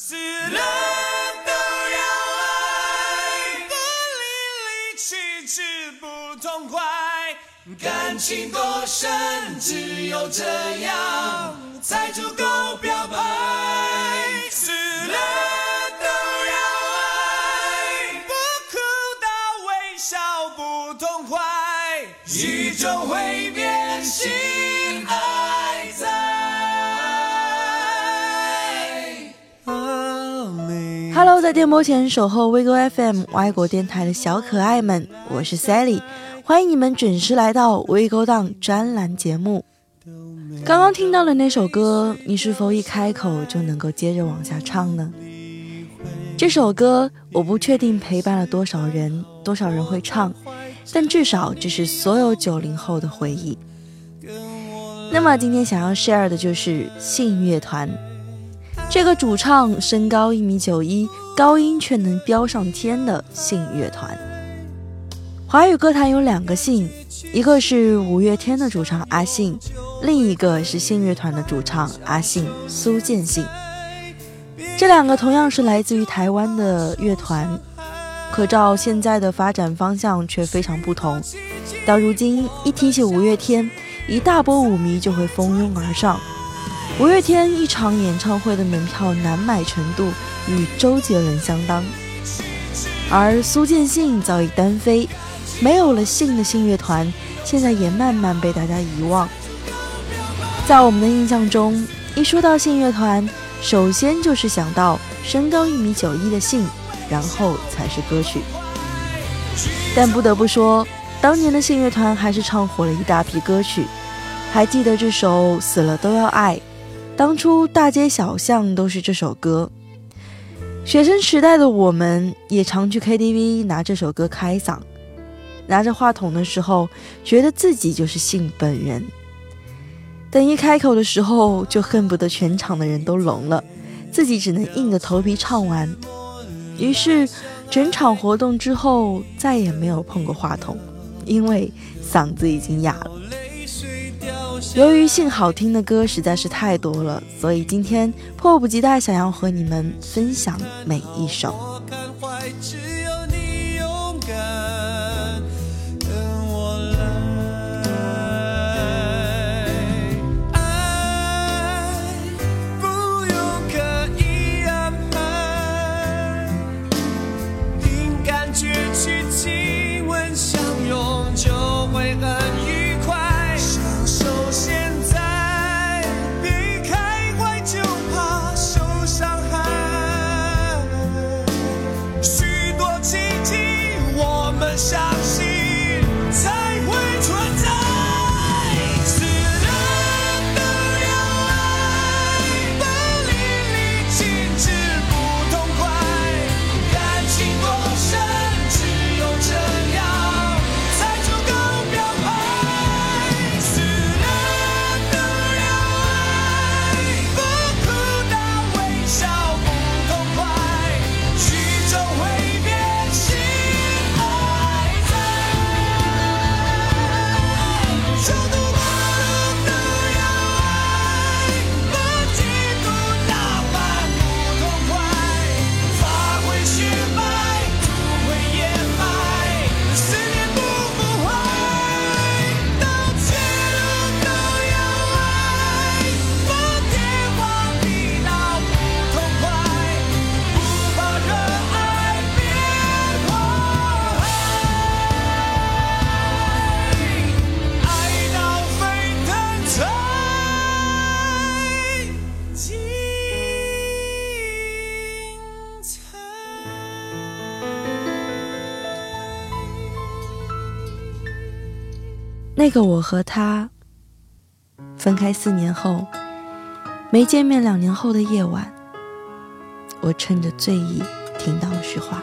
死了都要爱，不离离去去不痛快，感情多深，只有这样才足够表白。死了都要爱，不哭到微笑不痛快，宇宙会变心 Hello，在电波前守候 WeGo FM 外国电台的小可爱们，我是 Sally，欢迎你们准时来到 WeGo 档专栏节目。刚刚听到的那首歌，你是否一开口就能够接着往下唱呢？这首歌我不确定陪伴了多少人，多少人会唱，但至少这是所有九零后的回忆。那么今天想要 share 的就是信乐团。这个主唱身高一米九一，高音却能飙上天的信乐团。华语歌坛有两个信，一个是五月天的主唱阿信，另一个是信乐团的主唱阿信苏建信。这两个同样是来自于台湾的乐团，可照现在的发展方向却非常不同。到如今，一提起五月天，一大波舞迷就会蜂拥而上。五月天一场演唱会的门票难买程度与周杰伦相当，而苏建信早已单飞，没有了信的信乐团，现在也慢慢被大家遗忘。在我们的印象中，一说到信乐团，首先就是想到身高一米九一的信，然后才是歌曲。但不得不说，当年的信乐团还是唱火了一大批歌曲，还记得这首《死了都要爱》。当初大街小巷都是这首歌，学生时代的我们也常去 KTV 拿这首歌开嗓。拿着话筒的时候，觉得自己就是信本人，等一开口的时候，就恨不得全场的人都聋了，自己只能硬着头皮唱完。于是，整场活动之后再也没有碰过话筒，因为嗓子已经哑了。由于信好听的歌实在是太多了，所以今天迫不及待想要和你们分享每一首。相信才会存在。那个我和他分开四年后，没见面两年后的夜晚，我趁着醉意听到了实话。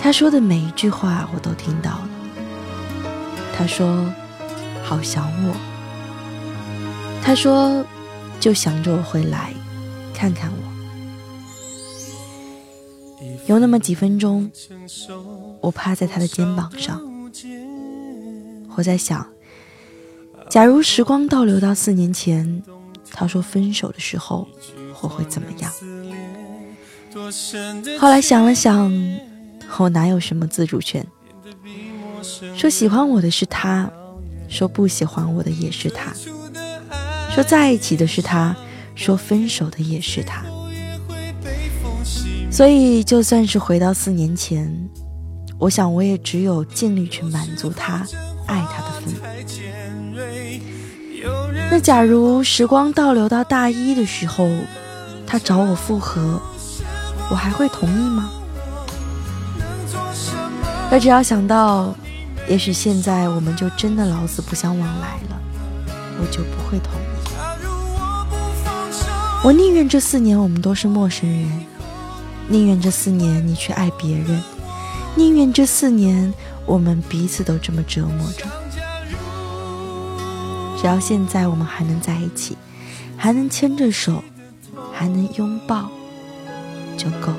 他说的每一句话我都听到了。他说：“好想我。”他说：“就想着我会来看看我。”有那么几分钟，我趴在他的肩膀上，我在想，假如时光倒流到四年前，他说分手的时候我会怎么样。后来想了想，我哪有什么自主权？说喜欢我的是他，说不喜欢我的也是他，说在一起的是他，说分手的也是他。所以，就算是回到四年前，我想我也只有尽力去满足他爱他的份。那假如时光倒流到大一的时候，他找我复合，我还会同意吗？而只要想到，也许现在我们就真的老死不相往来了，我就不会同意。我宁愿这四年我们都是陌生人。宁愿这四年你去爱别人，宁愿这四年我们彼此都这么折磨着。只要现在我们还能在一起，还能牵着手，还能拥抱，就够了。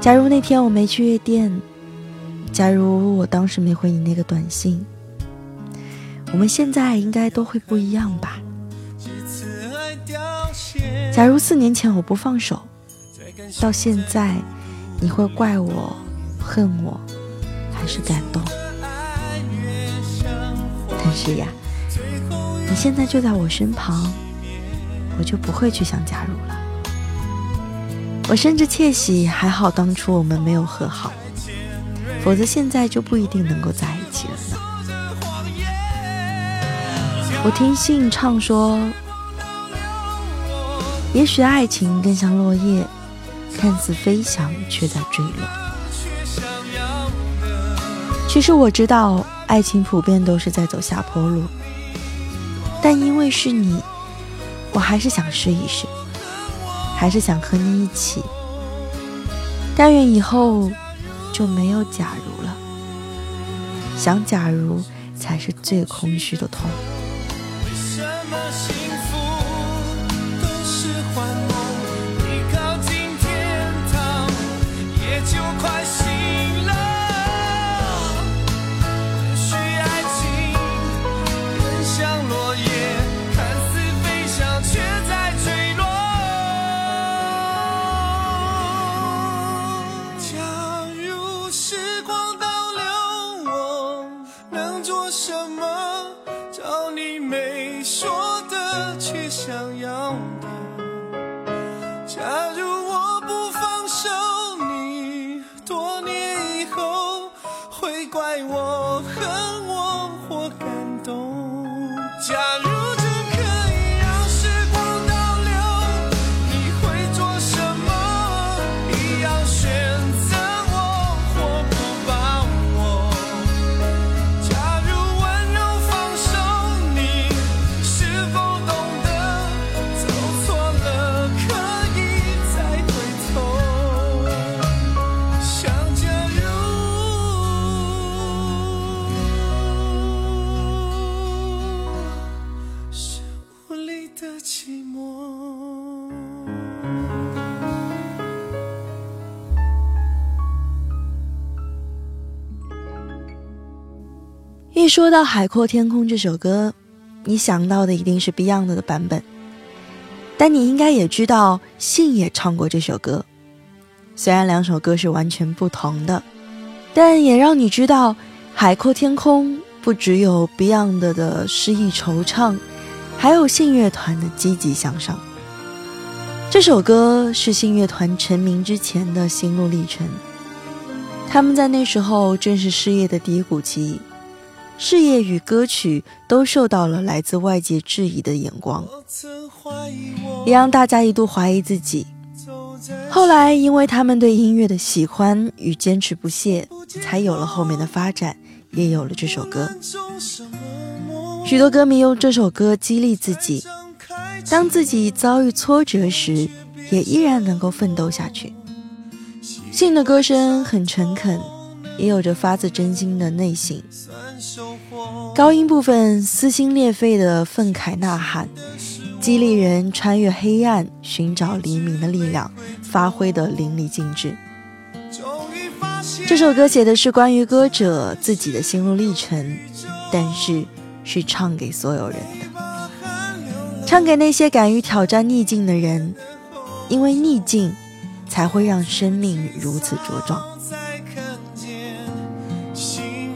假如那天我没去夜店，假如我当时没回你那个短信，我们现在应该都会不一样吧。假如四年前我不放手，到现在你会怪我、恨我，还是感动？但是呀，你现在就在我身旁，我就不会去想假如了。我甚至窃喜，还好当初我们没有和好，否则现在就不一定能够在一起了呢。我听信唱说。也许爱情更像落叶，看似飞翔，却在坠落。其实我知道，爱情普遍都是在走下坡路，但因为是你，我还是想试一试，还是想和你一起。但愿以后就没有假如了，想假如才是最空虚的痛。你没说的却想要的。说到《海阔天空》这首歌，你想到的一定是 Beyond 的版本，但你应该也知道信也唱过这首歌。虽然两首歌是完全不同的，但也让你知道《海阔天空》不只有 Beyond 的诗意惆怅，还有信乐团的积极向上。这首歌是信乐团成名之前的心路历程，他们在那时候正是事业的低谷期。事业与歌曲都受到了来自外界质疑的眼光，也让大家一度怀疑自己。后来，因为他们对音乐的喜欢与坚持不懈，才有了后面的发展，也有了这首歌。许多歌迷用这首歌激励自己，当自己遭遇挫折时，也依然能够奋斗下去。信的歌声很诚恳。也有着发自真心的内心，高音部分撕心裂肺的愤慨呐喊，激励人穿越黑暗寻找黎明的力量，发挥的淋漓尽致。这首歌写的是关于歌者自己的心路历程，但是是唱给所有人的。唱给那些敢于挑战逆境的人，因为逆境才会让生命如此茁壮。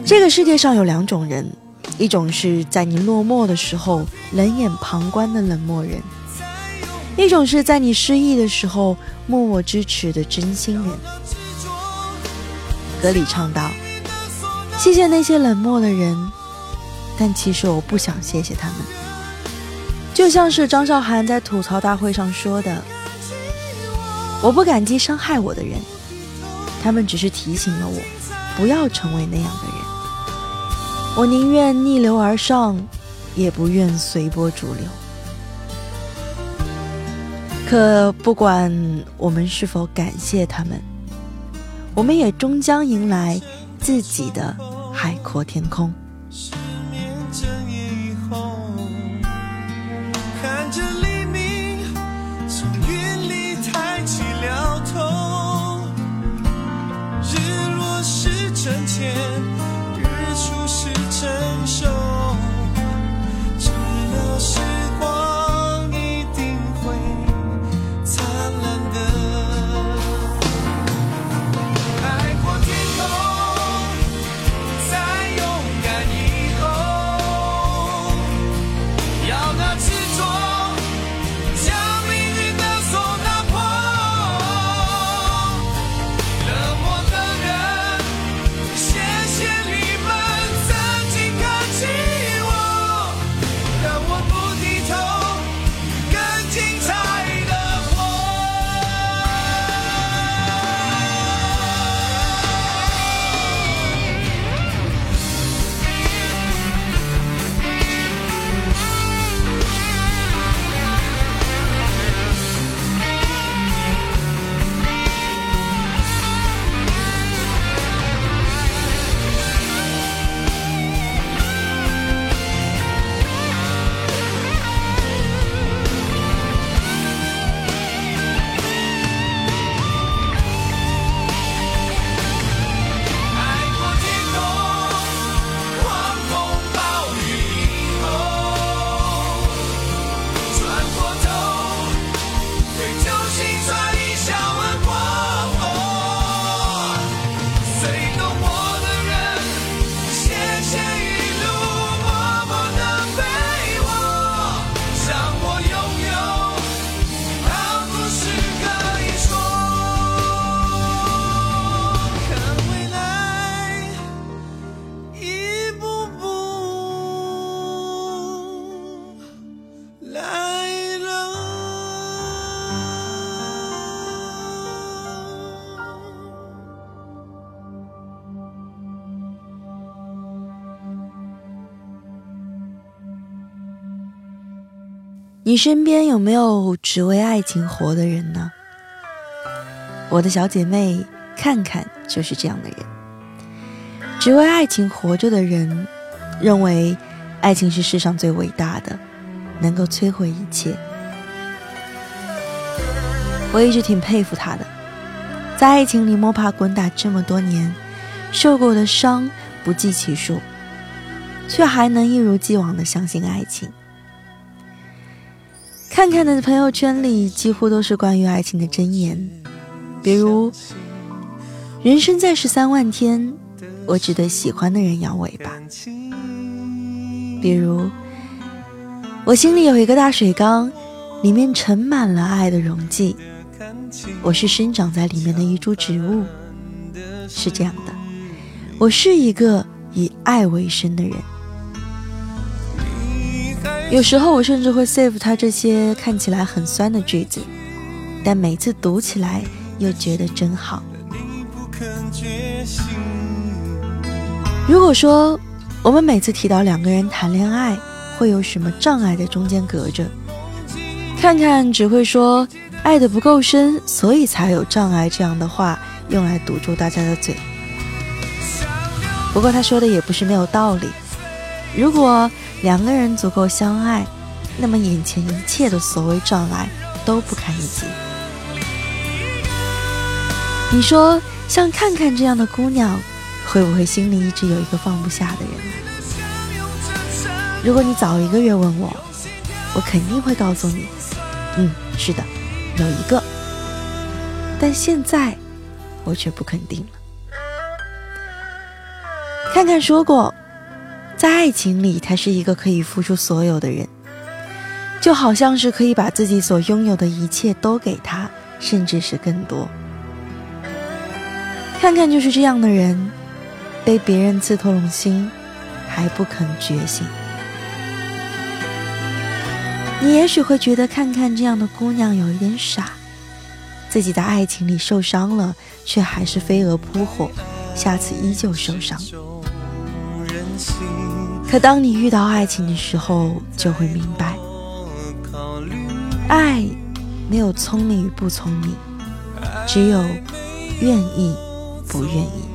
这个世界上有两种人，一种是在你落寞的时候冷眼旁观的冷漠人，一种是在你失意的时候默默支持的真心人。歌里唱道：“谢谢那些冷漠的人，但其实我不想谢谢他们。”就像是张韶涵在吐槽大会上说的：“我不感激伤害我的人，他们只是提醒了我，不要成为那样的人。”我宁愿逆流而上，也不愿随波逐流。可不管我们是否感谢他们，我们也终将迎来自己的海阔天空。你身边有没有只为爱情活的人呢？我的小姐妹看看就是这样的人。只为爱情活着的人，认为爱情是世上最伟大的，能够摧毁一切。我一直挺佩服她的，在爱情里摸爬滚打这么多年，受过的伤不计其数，却还能一如既往的相信爱情。看看的朋友圈里几乎都是关于爱情的箴言，比如“人生在世三万天，我只对喜欢的人摇尾巴”，比如“我心里有一个大水缸，里面盛满了爱的溶剂，我是生长在里面的一株植物”，是这样的，我是一个以爱为生的人。有时候我甚至会 save 他这些看起来很酸的句子，但每次读起来又觉得真好。如果说我们每次提到两个人谈恋爱会有什么障碍在中间隔着，看看只会说爱的不够深，所以才有障碍这样的话用来堵住大家的嘴。不过他说的也不是没有道理，如果。两个人足够相爱，那么眼前一切的所谓障碍都不堪一击。你说，像看看这样的姑娘，会不会心里一直有一个放不下的人呢？如果你早一个月问我，我肯定会告诉你，嗯，是的，有一个。但现在，我却不肯定了。看看说过，在爱情里，他是一个可以付出所有的人，就好像是可以把自己所拥有的一切都给他，甚至是更多。看看就是这样的人，被别人刺透了心，还不肯觉醒。你也许会觉得看看这样的姑娘有一点傻，自己在爱情里受伤了，却还是飞蛾扑火，下次依旧受伤。可当你遇到爱情的时候，就会明白，爱没有聪明与不聪明，只有愿意不愿意。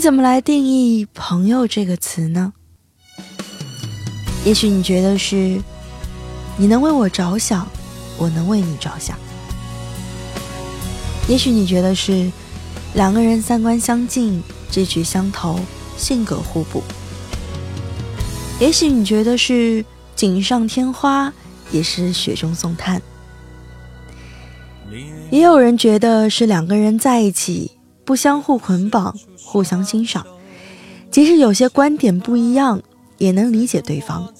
怎么来定义“朋友”这个词呢？也许你觉得是，你能为我着想，我能为你着想；也许你觉得是，两个人三观相近，志趣相投，性格互补；也许你觉得是锦上添花，也是雪中送炭；也有人觉得是两个人在一起，不相互捆绑。互相欣赏，即使有些观点不一样，也能理解对方。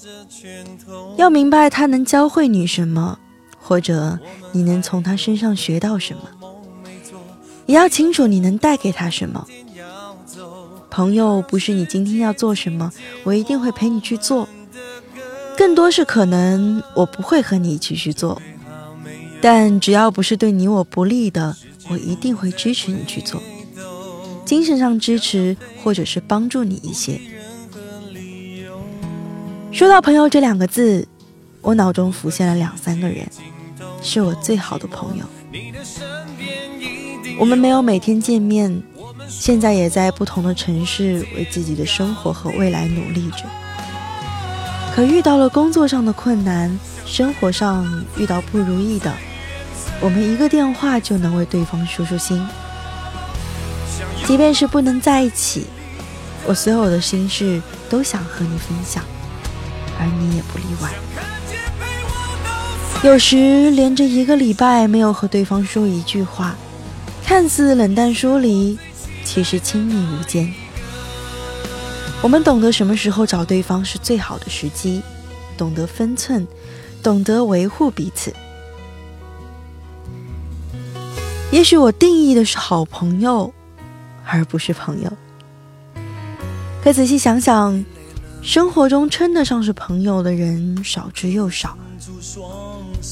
要明白他能教会你什么，或者你能从他身上学到什么，也要清楚你能带给他什么。朋友不是你今天要做什么，我一定会陪你去做，更多是可能我不会和你一起去做，但只要不是对你我不利的，我一定会支持你去做。精神上支持，或者是帮助你一些。说到朋友这两个字，我脑中浮现了两三个人，是我最好的朋友。我们没有每天见面，现在也在不同的城市为自己的生活和未来努力着。可遇到了工作上的困难，生活上遇到不如意的，我们一个电话就能为对方舒舒心。即便是不能在一起，我所有的心事都想和你分享，而你也不例外。有时连着一个礼拜没有和对方说一句话，看似冷淡疏离，其实亲密无间。我们懂得什么时候找对方是最好的时机，懂得分寸，懂得维护彼此。也许我定义的是好朋友。而不是朋友。可仔细想想，生活中称得上是朋友的人少之又少。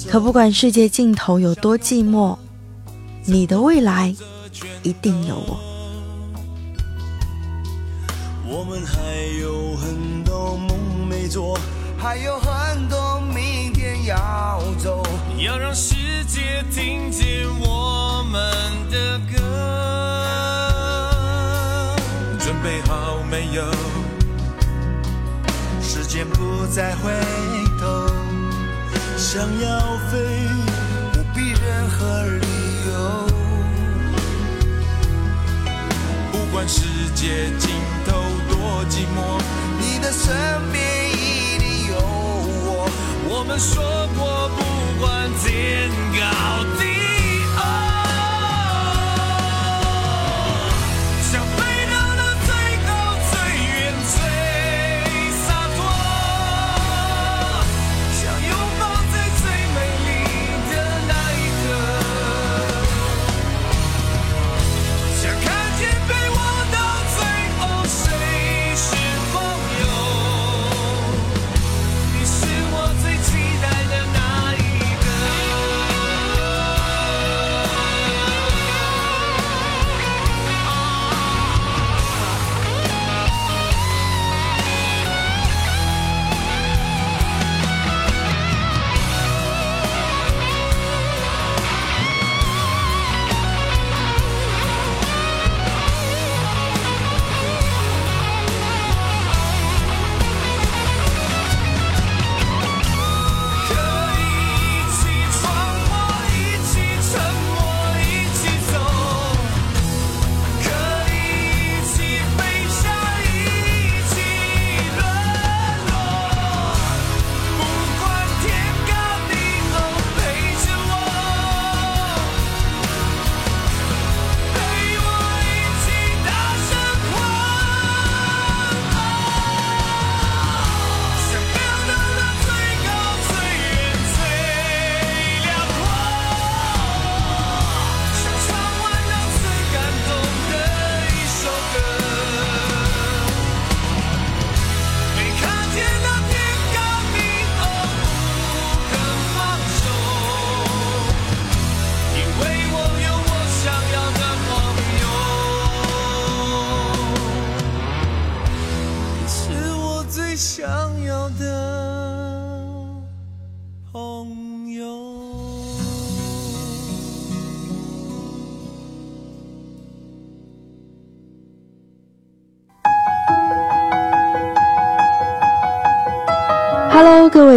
可不管世界尽头有多寂寞，你的未来一定有我。我们还有很多梦没做，还有很多明天。要走，要让世界听见我们准备好没有？时间不再回头，想要飞，不必任何理由。不管世界尽头多寂寞，你的身边一定有我。我们说过，不管天高地。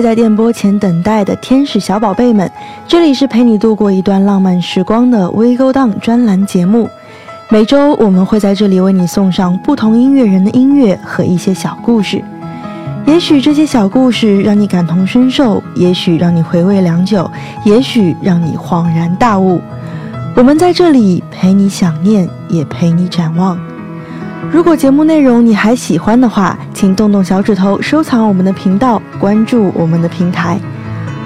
在电波前等待的天使小宝贝们，这里是陪你度过一段浪漫时光的微勾当专栏节目。每周我们会在这里为你送上不同音乐人的音乐和一些小故事。也许这些小故事让你感同身受，也许让你回味良久，也许让你恍然大悟。我们在这里陪你想念，也陪你展望。如果节目内容你还喜欢的话，请动动小指头收藏我们的频道，关注我们的平台。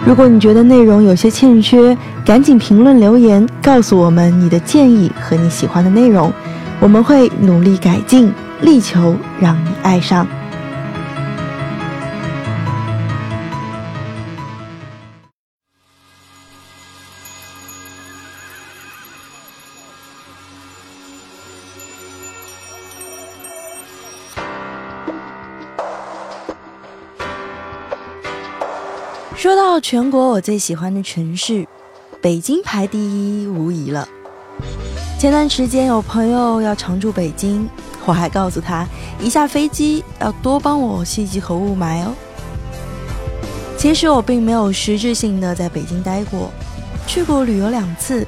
如果你觉得内容有些欠缺，赶紧评论留言告诉我们你的建议和你喜欢的内容，我们会努力改进，力求让你爱上。全国我最喜欢的城市，北京排第一无疑了。前段时间有朋友要常住北京，我还告诉他一下飞机要多帮我吸几口雾霾哦。其实我并没有实质性的在北京待过，去过旅游两次，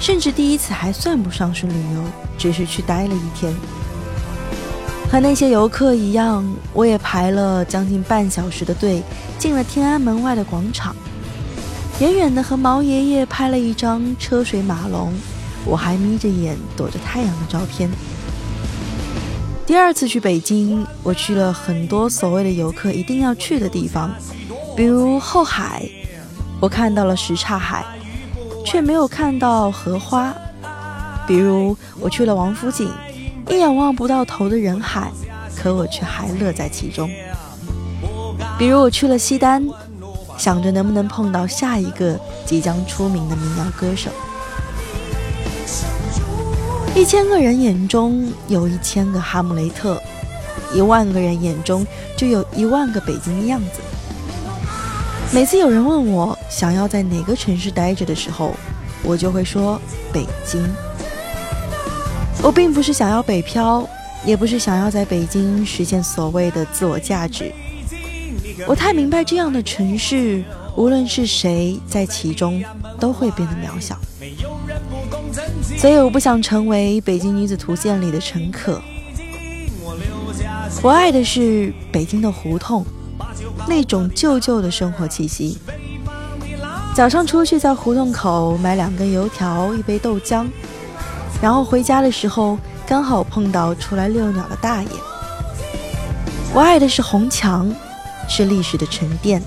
甚至第一次还算不上是旅游，只是去待了一天。和那些游客一样，我也排了将近半小时的队，进了天安门外的广场，远远的和毛爷爷拍了一张车水马龙，我还眯着眼躲着太阳的照片。第二次去北京，我去了很多所谓的游客一定要去的地方，比如后海，我看到了什刹海，却没有看到荷花；比如我去了王府井。一眼望不到头的人海，可我却还乐在其中。比如我去了西单，想着能不能碰到下一个即将出名的民谣歌手。一千个人眼中有一千个哈姆雷特，一万个人眼中就有一万个北京的样子。每次有人问我想要在哪个城市待着的时候，我就会说北京。我并不是想要北漂，也不是想要在北京实现所谓的自我价值。我太明白这样的城市，无论是谁在其中，都会变得渺小。所以我不想成为《北京女子图鉴》里的陈可。我爱的是北京的胡同，那种旧旧的生活气息。早上出去在胡同口买两根油条，一杯豆浆，然后回家的时候刚好碰到出来遛鸟的大爷。我爱的是红墙，是历史的沉淀。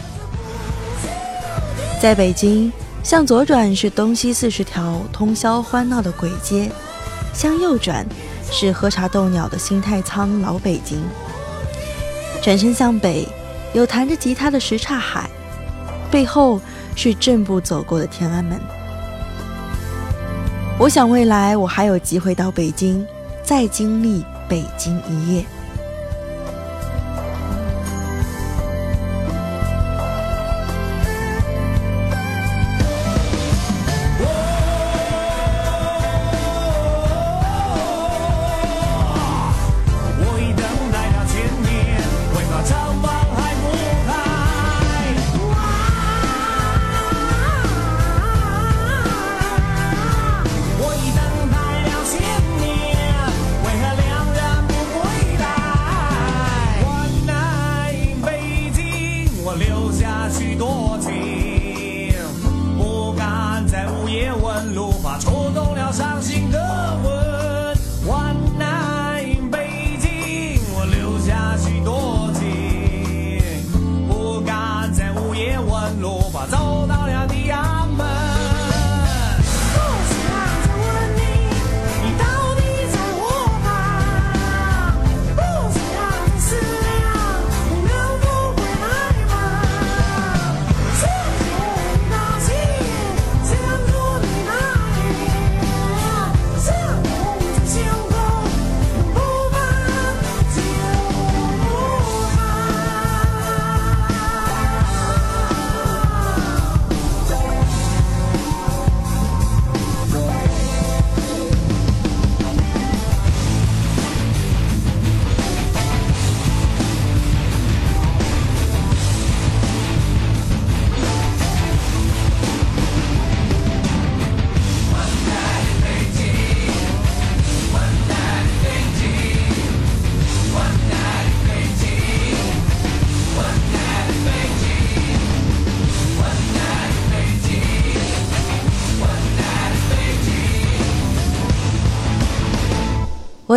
在北京，向左转是东西四十条通宵欢闹的鬼街，向右转。是喝茶斗鸟的新太仓老北京，转身向北，有弹着吉他的什刹海，背后是正步走过的天安门。我想未来我还有机会到北京，再经历北京一夜。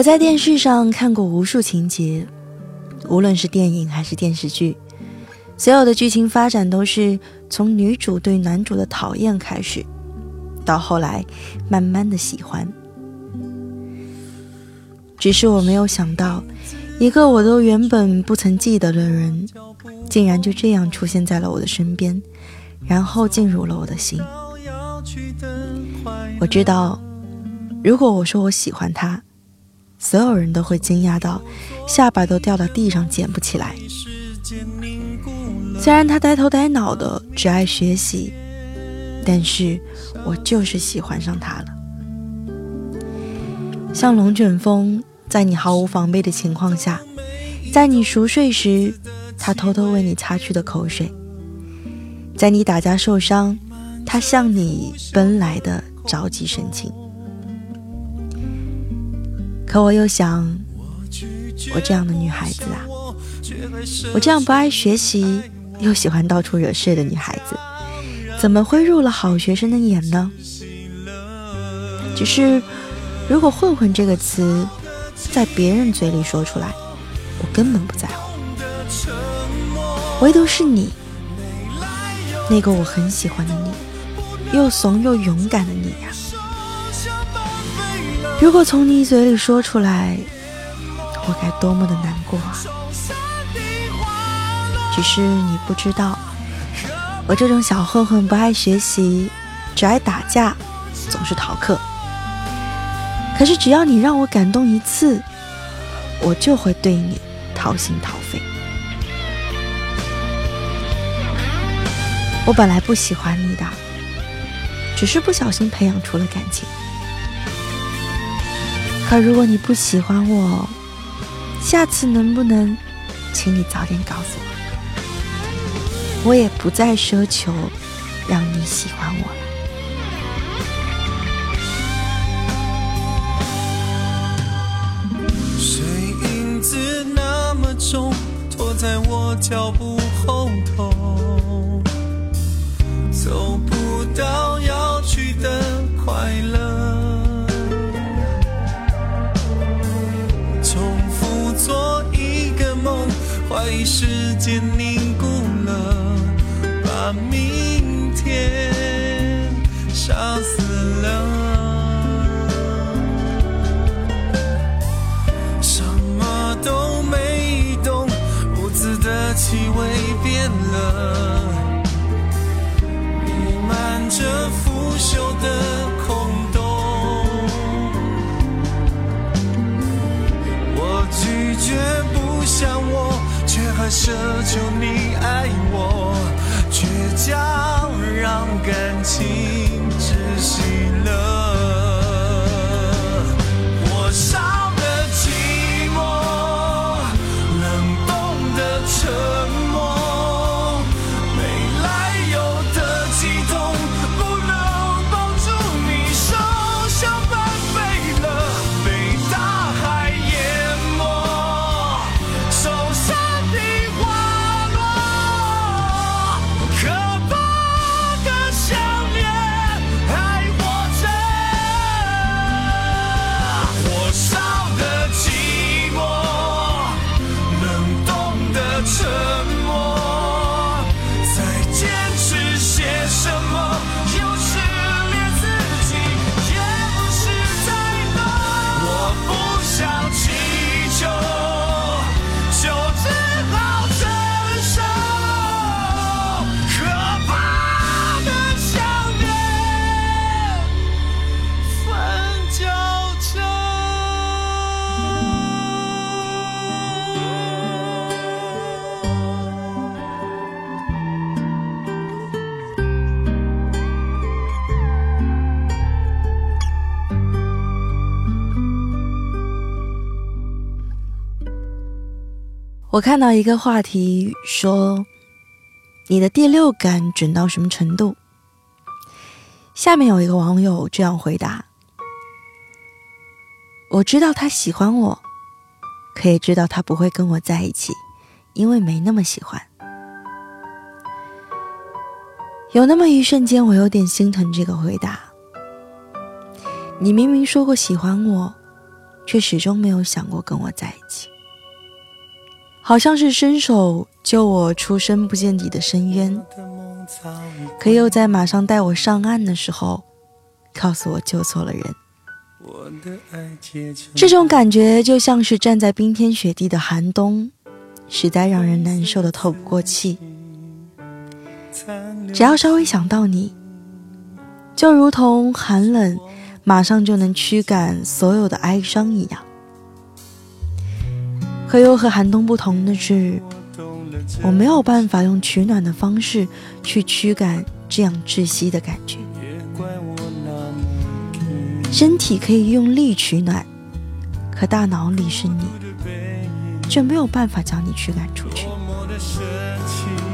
我在电视上看过无数情节，无论是电影还是电视剧，所有的剧情发展都是从女主对男主的讨厌开始，到后来慢慢的喜欢。只是我没有想到，一个我都原本不曾记得的人，竟然就这样出现在了我的身边，然后进入了我的心。我知道，如果我说我喜欢他。所有人都会惊讶到，下巴都掉到地上捡不起来。虽然他呆头呆脑的，只爱学习，但是我就是喜欢上他了。像龙卷风，在你毫无防备的情况下，在你熟睡时，他偷偷为你擦去的口水；在你打架受伤，他向你奔来的着急神情。可我又想，我这样的女孩子啊，我这样不爱学习又喜欢到处惹事的女孩子，怎么会入了好学生的眼呢？只是，如果“混混”这个词在别人嘴里说出来，我根本不在乎。唯独是你，那个我很喜欢的你，又怂又勇敢的你呀。如果从你嘴里说出来，我该多么的难过啊！只是你不知道，我这种小混混不爱学习，只爱打架，总是逃课。可是只要你让我感动一次，我就会对你掏心掏肺。我本来不喜欢你的，只是不小心培养出了感情。可如果你不喜欢我，下次能不能，请你早点告诉我？我也不再奢求让你喜欢我了。谁影子那么重，拖在我脚步后头，走不到要去的快乐。时间凝固了，把明天杀死了。什么都没动，屋子的气味变了，弥漫着腐朽的奢求你爱我，倔强让感情我看到一个话题说，你的第六感准到什么程度？下面有一个网友这样回答：我知道他喜欢我，可也知道他不会跟我在一起，因为没那么喜欢。有那么一瞬间，我有点心疼这个回答。你明明说过喜欢我，却始终没有想过跟我在一起。好像是伸手救我出深不见底的深渊，可又在马上带我上岸的时候，告诉我救错了人。这种感觉就像是站在冰天雪地的寒冬，实在让人难受的透不过气。只要稍微想到你，就如同寒冷马上就能驱赶所有的哀伤一样。可又和寒冬不同的是，我没有办法用取暖的方式去驱赶这样窒息的感觉。身体可以用力取暖，可大脑里是你，却没有办法将你驱赶出去，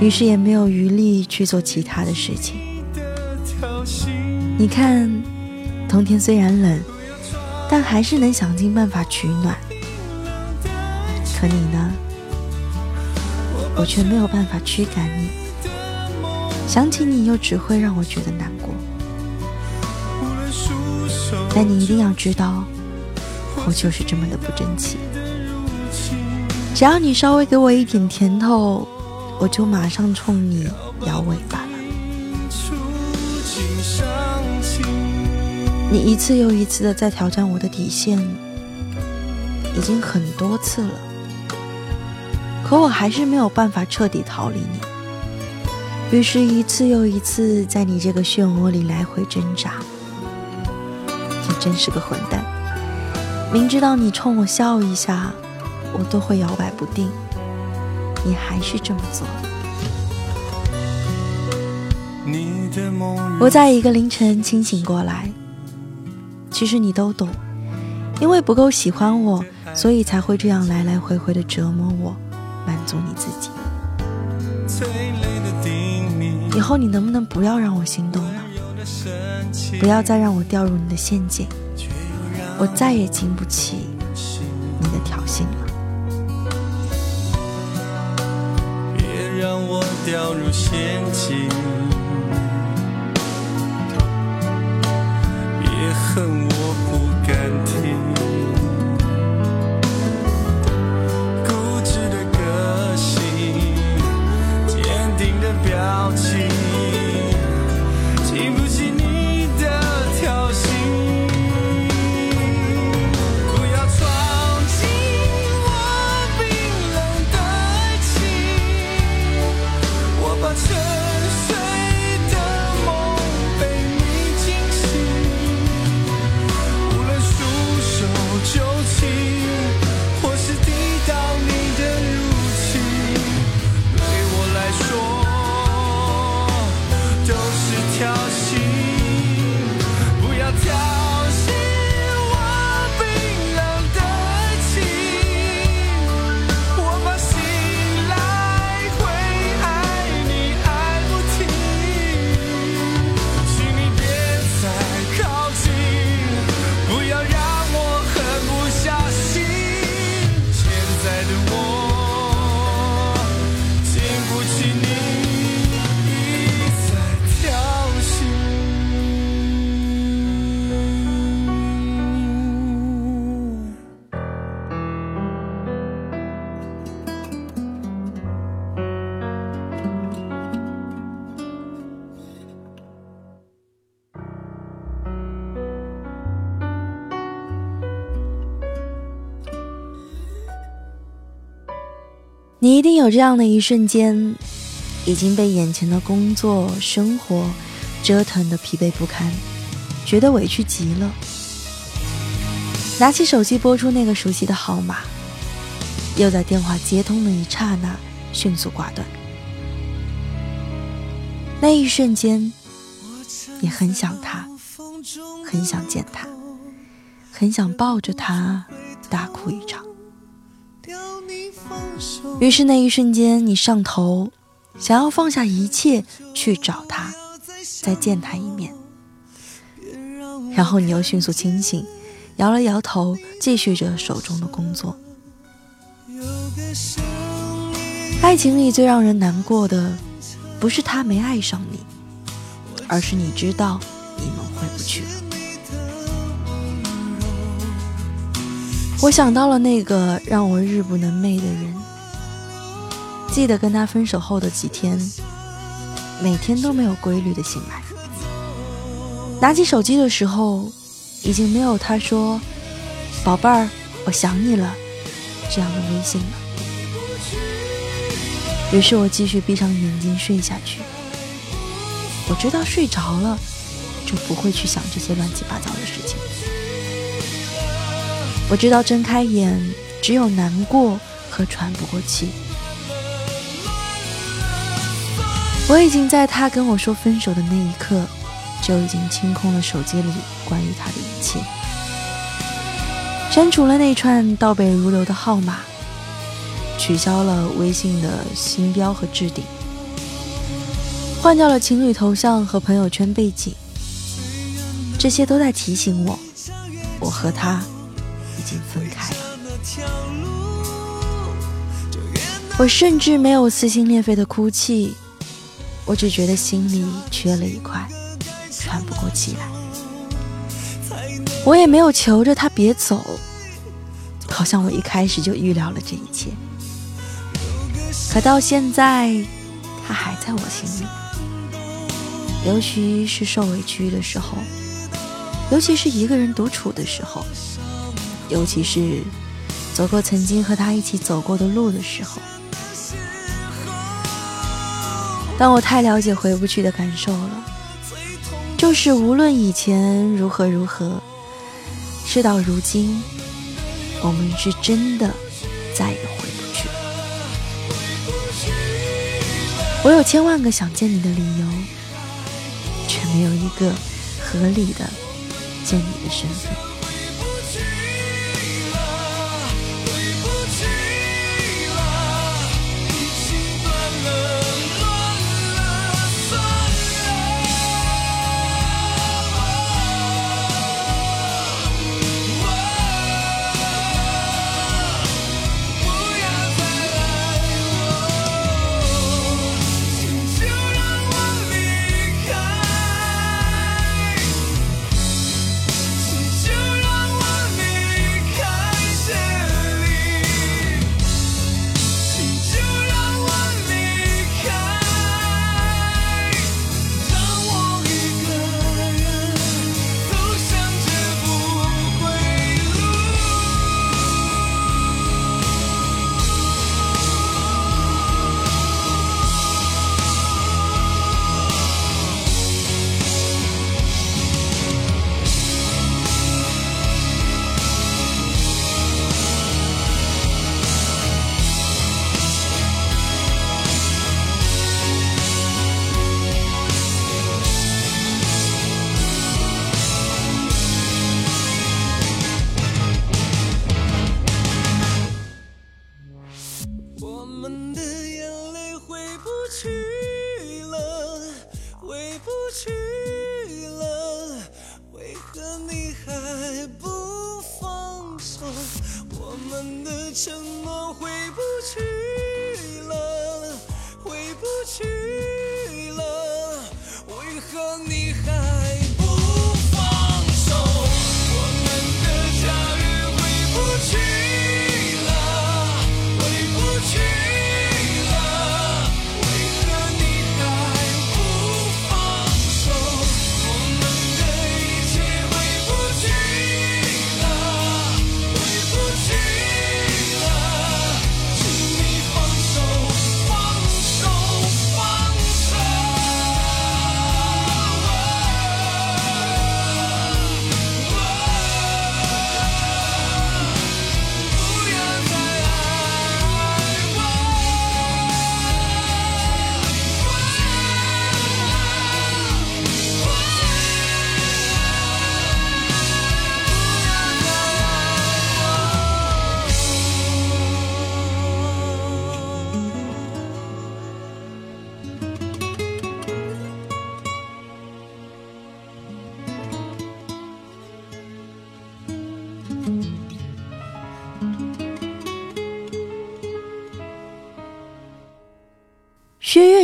于是也没有余力去做其他的事情。你看，冬天虽然冷，但还是能想尽办法取暖。可你呢？我却没有办法驱赶你。想起你，又只会让我觉得难过。但你一定要知道，我就是这么的不争气。只要你稍微给我一点甜头，我就马上冲你摇尾巴了。你一次又一次的在挑战我的底线，已经很多次了。可我还是没有办法彻底逃离你，于是，一次又一次在你这个漩涡里来回挣扎。你真是个混蛋！明知道你冲我笑一下，我都会摇摆不定，你还是这么做。我在一个凌晨清醒过来，其实你都懂，因为不够喜欢我，所以才会这样来来回回的折磨我，满足你自己。以后你能不能不要让我心动了？不要再让我掉入你的陷阱，我再也经不起你的挑衅了。别让我掉入陷阱，你一定有这样的一瞬间，已经被眼前的工作、生活折腾得疲惫不堪，觉得委屈极了。拿起手机拨出那个熟悉的号码，又在电话接通的一刹那迅速挂断。那一瞬间，你很想他，很想见他，很想抱着他大哭一场。于是那一瞬间，你上头，想要放下一切去找他，再见他一面。然后你又迅速清醒，摇了摇头，继续着手中的工作。爱情里最让人难过的，不是他没爱上你，而是你知道你们回不去了。我想到了那个让我日不能寐的人。记得跟他分手后的几天，每天都没有规律的醒来。拿起手机的时候，已经没有他说“宝贝儿，我想你了”这样的微信了。于是我继续闭上眼睛睡下去。我知道睡着了，就不会去想这些乱七八糟的事情。我知道睁开眼，只有难过和喘不过气。我已经在他跟我说分手的那一刻，就已经清空了手机里关于他的一切，删除了那串倒背如流的号码，取消了微信的星标和置顶，换掉了情侣头像和朋友圈背景，这些都在提醒我，我和他已经分开了。我甚至没有撕心裂肺的哭泣。我只觉得心里缺了一块，喘不过气来。我也没有求着他别走，好像我一开始就预料了这一切。可到现在，他还在我心里，尤其是受委屈的时候，尤其是一个人独处的时候，尤其是走过曾经和他一起走过的路的时候。但我太了解回不去的感受了，就是无论以前如何如何，事到如今，我们是真的再也回不去。我有千万个想见你的理由，却没有一个合理的见你的身份。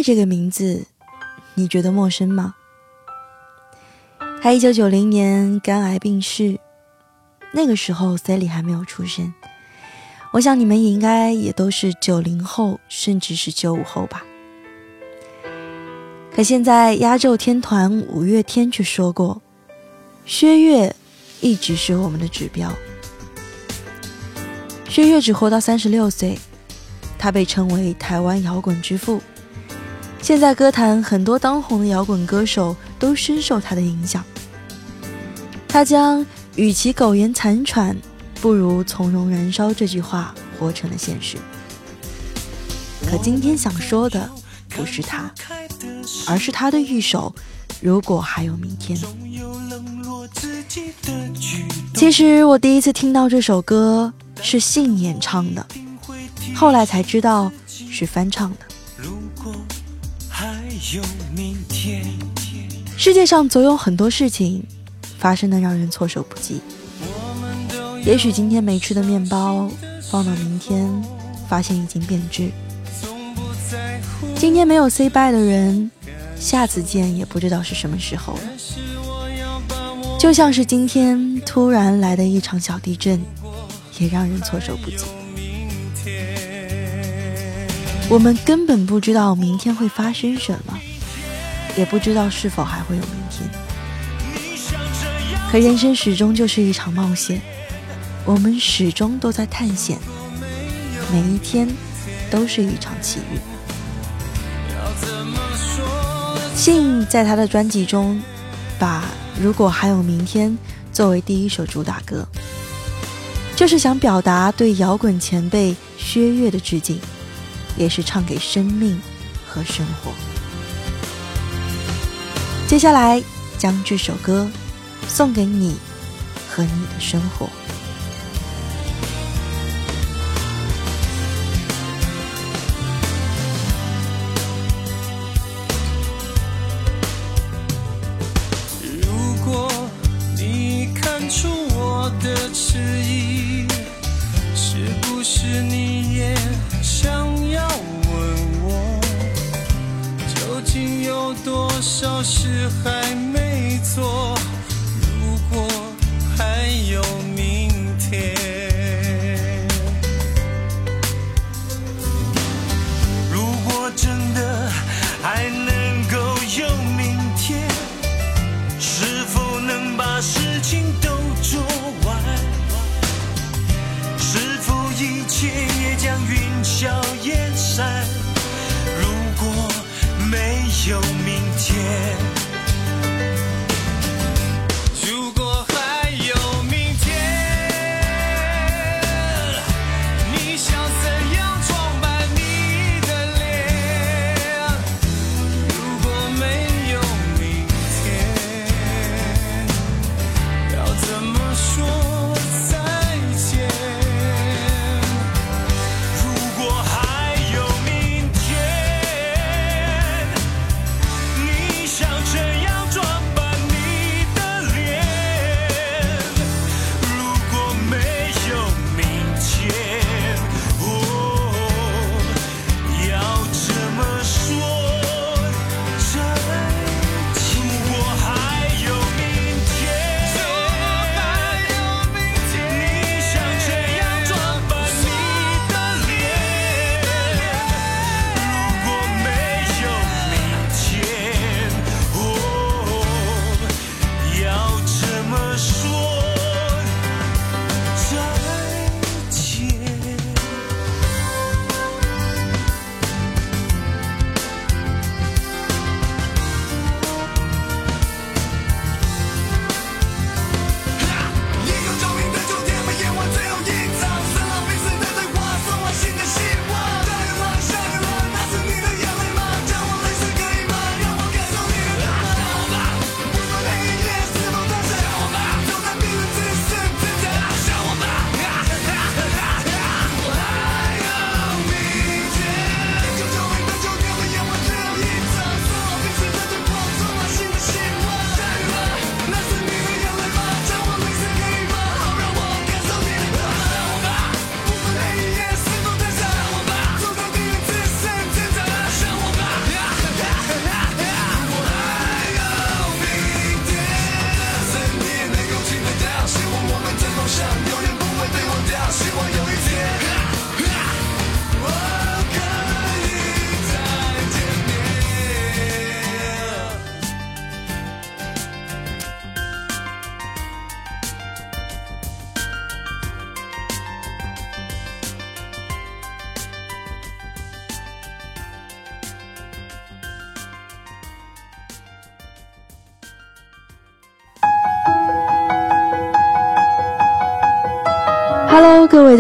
这个名字，你觉得陌生吗？他一九九零年肝癌病逝，那个时候 Sally 还没有出生。我想你们应该也都是九零后，甚至是九五后吧。可现在压轴天团五月天却说过，薛岳一直是我们的指标。薛岳只活到三十六岁，他被称为台湾摇滚之父。现在歌坛很多当红的摇滚歌手都深受他的影响。他将“与其苟延残喘，不如从容燃烧”这句话活成了现实。可今天想说的不是他，而是他的一首《如果还有明天》。其实我第一次听到这首歌是信演唱的，后来才知道是翻唱的。世界上总有很多事情发生的让人措手不及。也许今天没吃的面包，放到明天，发现已经变质。今天没有 say bye 的人，下次见也不知道是什么时候了。就像是今天突然来的一场小地震，也让人措手不及。我们根本不知道明天会发生什么，也不知道是否还会有明天。可人生始终就是一场冒险，我们始终都在探险，每一天都是一场奇遇。信在他的专辑中，把《如果还有明天》作为第一首主打歌，就是想表达对摇滚前辈薛岳的致敬。也是唱给生命和生活。接下来，将这首歌送给你和你的生活。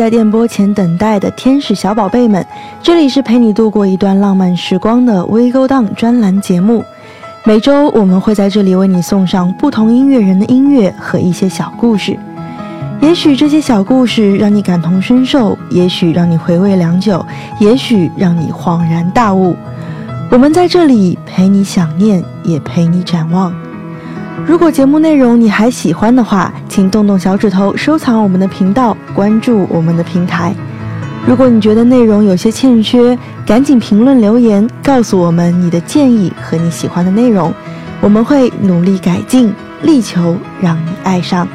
在电波前等待的天使小宝贝们，这里是陪你度过一段浪漫时光的微勾当专栏节目。每周我们会在这里为你送上不同音乐人的音乐和一些小故事。也许这些小故事让你感同身受，也许让你回味良久，也许让你恍然大悟。我们在这里陪你想念，也陪你展望。如果节目内容你还喜欢的话，请动动小指头收藏我们的频道，关注我们的平台。如果你觉得内容有些欠缺，赶紧评论留言告诉我们你的建议和你喜欢的内容，我们会努力改进，力求让你爱上。